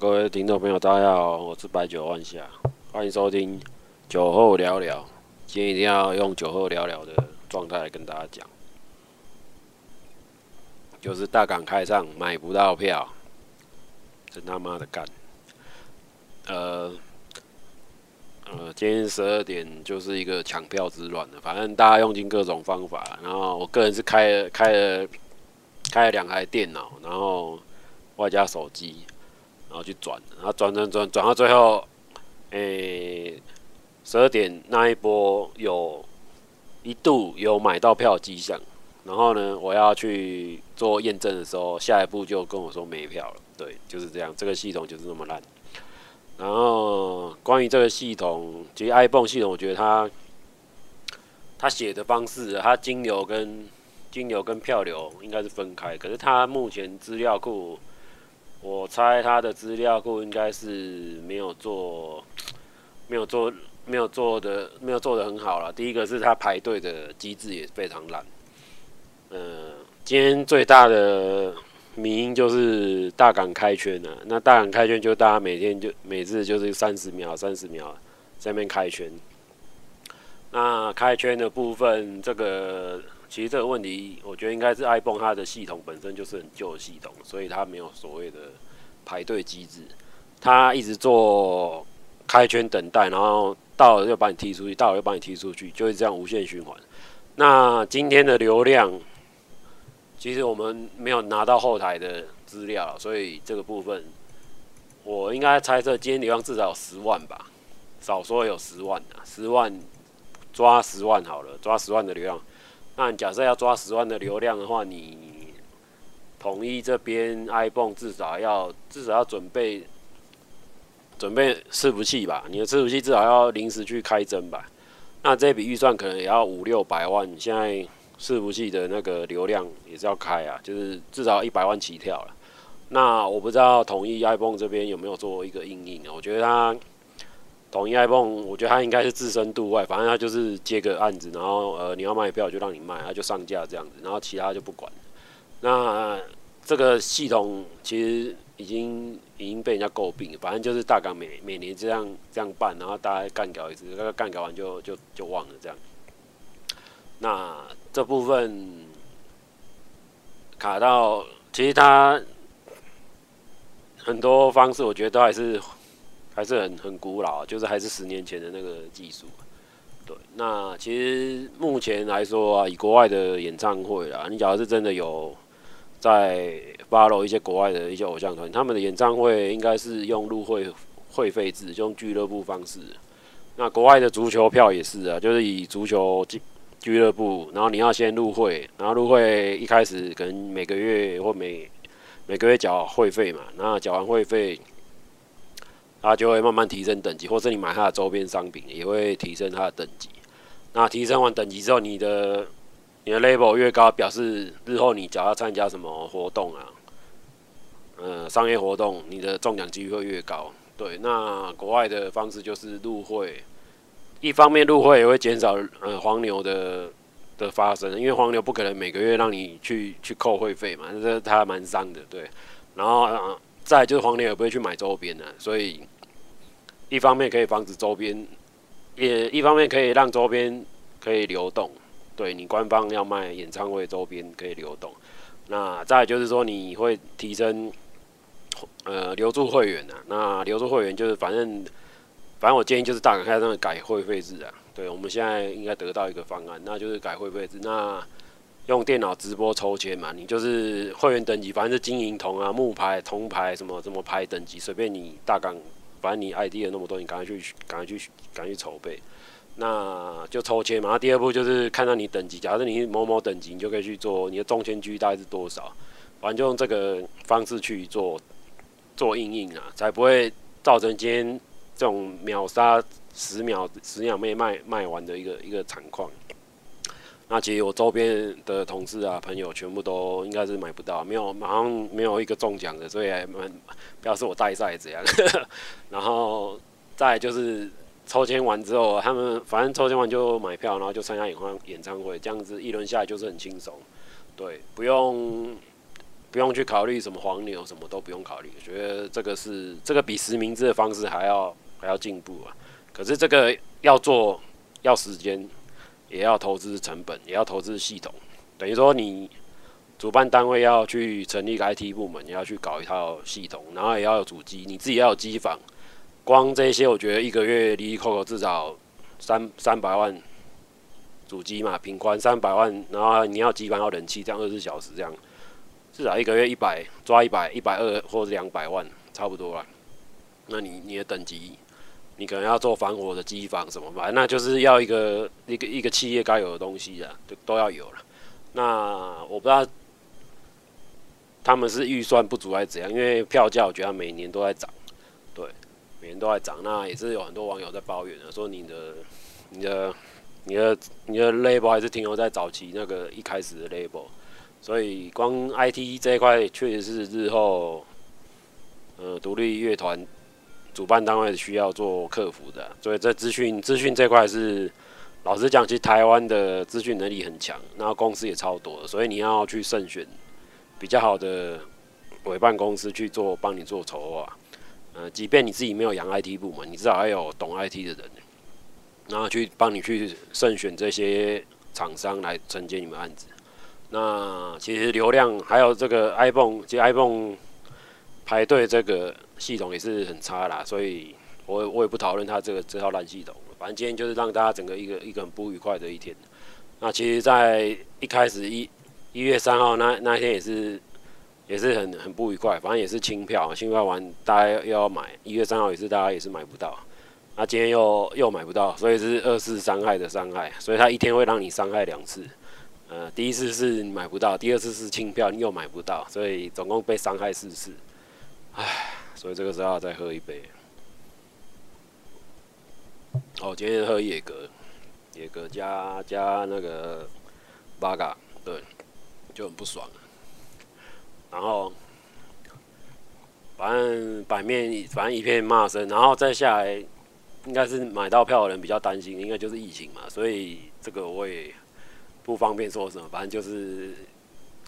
各位听众朋友，大家好，我是白酒万夏，欢迎收听酒后聊聊。今天一定要用酒后聊聊的状态来跟大家讲，就是大港开唱买不到票，真他妈的干。呃呃，今天十二点就是一个抢票之乱的，反正大家用尽各种方法，然后我个人是开了开了开了两台电脑，然后外加手机。然后去转，然后转转转转到最后，诶，十二点那一波有一度有买到票迹象，然后呢，我要去做验证的时候，下一步就跟我说没票了。对，就是这样，这个系统就是那么烂。然后关于这个系统，其实 ibon 系统，我觉得它它写的方式，它金流跟金流跟票流应该是分开，可是它目前资料库。我猜他的资料库应该是没有做，没有做，没有做的，没有做的很好了。第一个是他排队的机制也非常烂。呃，今天最大的迷因就是大港开圈了。那大港开圈就大家每天就每次就是三十秒、三十秒在那边开圈。那开圈的部分，这个。其实这个问题，我觉得应该是 iPhone 它的系统本身就是很旧的系统，所以它没有所谓的排队机制，它一直做开圈等待，然后到了就把你踢出去，到了又把你踢出去，就是这样无限循环。那今天的流量，其实我们没有拿到后台的资料，所以这个部分我应该猜测今天流量至少有十万吧，少说有十万啊，十万抓十万好了，抓十万的流量。那假设要抓十万的流量的话，你统一这边 iPhone 至少要至少要准备准备伺服器吧？你的伺服器至少要临时去开针吧？那这笔预算可能也要五六百万。现在伺服器的那个流量也是要开啊，就是至少一百万起跳了。那我不知道统一 iPhone 这边有没有做一个应用啊？我觉得它。统一 iPhone，我觉得他应该是置身度外，反正他就是接个案子，然后呃你要卖票就让你卖，他就上架这样子，然后其他就不管。那、这个系统其实已经已经被人家诟病，反正就是大港每每年这样这样办，然后大家干搞一次，那个干搞完就就就忘了这样。那这部分卡到，其实他很多方式，我觉得都还是。还是很很古老，就是还是十年前的那个技术。对，那其实目前来说啊，以国外的演唱会啦，你假如是真的有在 follow 一些国外的一些偶像团，他们的演唱会应该是用入会会费制，就用俱乐部方式。那国外的足球票也是啊，就是以足球俱俱乐部，然后你要先入会，然后入会一开始可能每个月或每每个月缴会费嘛，那缴完会费。它就会慢慢提升等级，或是你买它的周边商品也会提升它的等级。那提升完等级之后，你的你的 level 越高，表示日后你只要参加什么活动啊，呃，商业活动，你的中奖几率会越高。对，那国外的方式就是入会，一方面入会也会减少呃黄牛的的发生，因为黄牛不可能每个月让你去去扣会费嘛，这他蛮伤的。对，然后。呃再就是黄牛也不会去买周边的，所以一方面可以防止周边，也一方面可以让周边可以流动。对，你官方要卖演唱会周边可以流动。那再就是说你会提升呃留住会员啊。那留住会员就是反正反正我建议就是大港开唱改会费制啊。对，我们现在应该得到一个方案，那就是改会费制。那用电脑直播抽签嘛，你就是会员等级，反正是金银铜啊、木牌、铜牌什么什么牌等级，随便你大港，反正你 ID 有那么多，你赶快去，赶快去，赶快去筹备，那就抽签嘛。那第二步就是看到你等级，假设你某某等级，你就可以去做你的中签机大概是多少，反正就用这个方式去做做应应啊，才不会造成今天这种秒杀十秒十秒没卖卖完的一个一个惨况。那其实我周边的同事啊、朋友全部都应该是买不到，没有马上没有一个中奖的，所以还蛮表示我带赛这样。然后再就是抽签完之后，他们反正抽签完就买票，然后就参加演唱演唱会，这样子一轮下来就是很轻松。对，不用不用去考虑什么黄牛，什么都不用考虑。我觉得这个是这个比实名制的方式还要还要进步啊。可是这个要做要时间，也要投资成本，也要投资系统。等于说你主办单位要去成立个 IT 部门，也要去搞一套系统，然后也要有主机，你自己要有机房。光这些，我觉得一个月离离扣扣至少三三百万。主机嘛，平宽三百万，然后你要机房要冷气，这样二十四小时这样，至少一个月一百抓一百一百二或者两百万，差不多了。那你你的等级，你可能要做防火的机房什么吧，那就是要一个一个一个企业该有的东西啊，都都要有了。那我不知道他们是预算不足还是怎样，因为票价我觉得每年都在涨，对，每年都在涨。那也是有很多网友在抱怨的，说你的你的。你的你的 label 还是停留在早期那个一开始的 label，所以光 IT 这一块确实是日后，呃，独立乐团主办单位需要做客服的。所以这资讯资讯这块是，老实讲，其实台湾的资讯能力很强，然后公司也超多，所以你要去慎选比较好的委办公司去做，帮你做筹划。呃，即便你自己没有养 IT 部门，你至少还有懂 IT 的人。然后去帮你去慎选这些厂商来承接你们案子。那其实流量还有这个 iPhone，其实 iPhone 排队这个系统也是很差啦，所以我我也不讨论他这个这套烂系统。反正今天就是让大家整个一个一个很不愉快的一天。那其实，在一开始一一月三号那那一天也是也是很很不愉快，反正也是清票，清票完大家又要买，一月三号也是大家也是买不到。那今天又又买不到，所以是二次伤害的伤害，所以他一天会让你伤害两次。呃，第一次是买不到，第二次是清票你又买不到，所以总共被伤害四次。唉，所以这个时候再喝一杯。哦，今天喝野格，野格加加那个八嘎，对，就很不爽。然后，反正版面反正一片骂声，然后再下来。应该是买到票的人比较担心，应该就是疫情嘛，所以这个我也不方便说什么，反正就是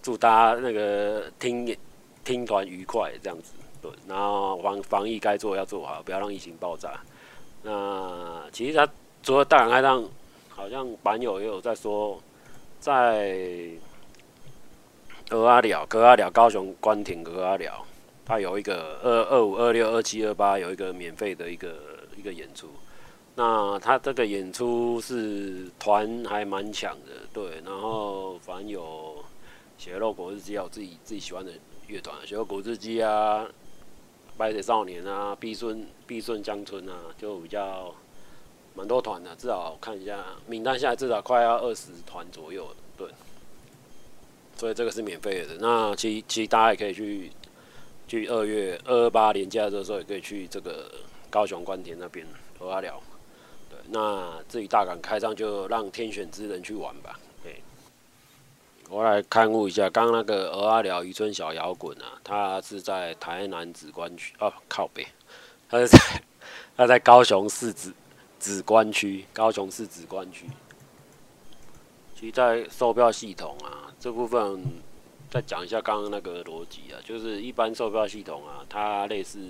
祝大家那个听听团愉快这样子，对，然后防防疫该做要做好，不要让疫情爆炸。那其实他除了大港开唱，好像版友也有在说，在蚵仔寮、蚵仔寮、高雄关亭蚵仔寮，他有一个二二五、二六、二七、二八有一个免费的一个。一个演出，那他这个演出是团还蛮强的，对，然后反正有血肉果汁机，有自己自己喜欢的乐团，血肉果汁机啊，白水少年啊，必顺必顺江村啊，就比较蛮多团的，至少看一下名单下来，至少快要二十团左右，对，所以这个是免费的。那其其实大家也可以去去二月二二八年假的时候，也可以去这个。高雄关田那边，和他聊，对，那至于大港开张，就让天选之人去玩吧。我来看误一下，刚刚那个鹅阿寮渔村小摇滚啊，它是在台南梓官区哦，靠北，它是在 他在高雄市梓梓官区，高雄市梓官区。其实，在售票系统啊这部分，再讲一下刚刚那个逻辑啊，就是一般售票系统啊，它类似。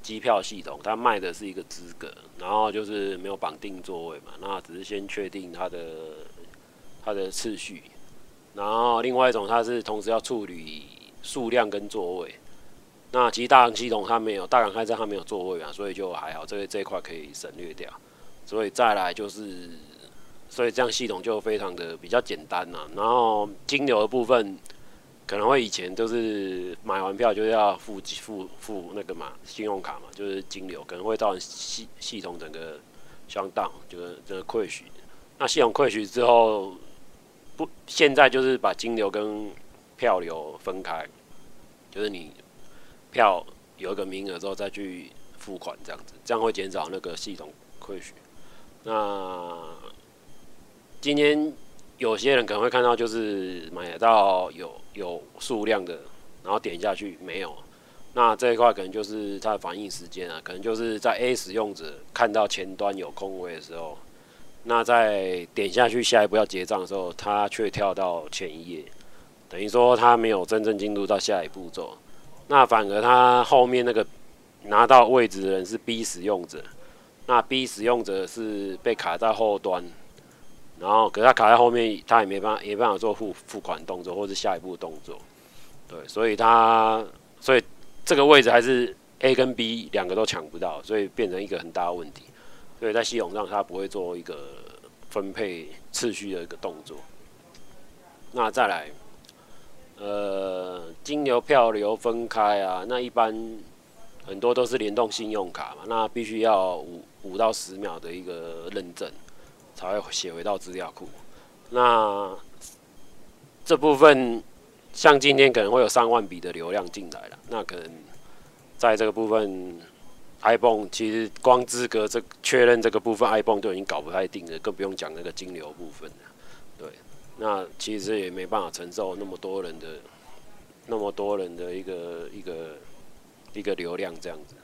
机票系统，它卖的是一个资格，然后就是没有绑定座位嘛，那只是先确定它的它的次序，然后另外一种它是同时要处理数量跟座位，那其实大港系统它没有，大港开唱它没有座位嘛，所以就还好，这个这一块可以省略掉，所以再来就是，所以这样系统就非常的比较简单呐，然后金流的部分。可能会以前都是买完票就要付付付那个嘛，信用卡嘛，就是金流，可能会造成系系统整个相当就是这个 c r。那系统 c r 之后，不，现在就是把金流跟票流分开，就是你票有一个名额之后再去付款这样子，这样会减少那个系统亏损。那今天。有些人可能会看到，就是买到有有数量的，然后点下去没有，那这一块可能就是它的反应时间啊，可能就是在 A 使用者看到前端有空位的时候，那在点下去下一步要结账的时候，他却跳到前一页，等于说他没有真正进入到下一步骤。那反而他后面那个拿到位置的人是 B 使用者，那 B 使用者是被卡在后端，然后可他卡在后面，他也没办法，没办法做付付款动作或是下一步动作。对，所以他所以这个位置还是 A 跟 B 两个都抢不到，所以变成一个很大的问题。所以在系统上它不会做一个分配次序的一个动作。那再来。呃，金流票流分开啊，那一般很多都是联动信用卡嘛，那必须要五五到十秒的一个认证，才会写回到资料库。那这部分像今天可能会有上万笔的流量进来了，那可能在这个部分 iPhone 其实光资格这确认这个部分，iPhone 都已经搞不太定了，更不用讲那个金流部分了。对。那其实也没办法承受那么多人的、那么多人的一个一个一个流量这样子。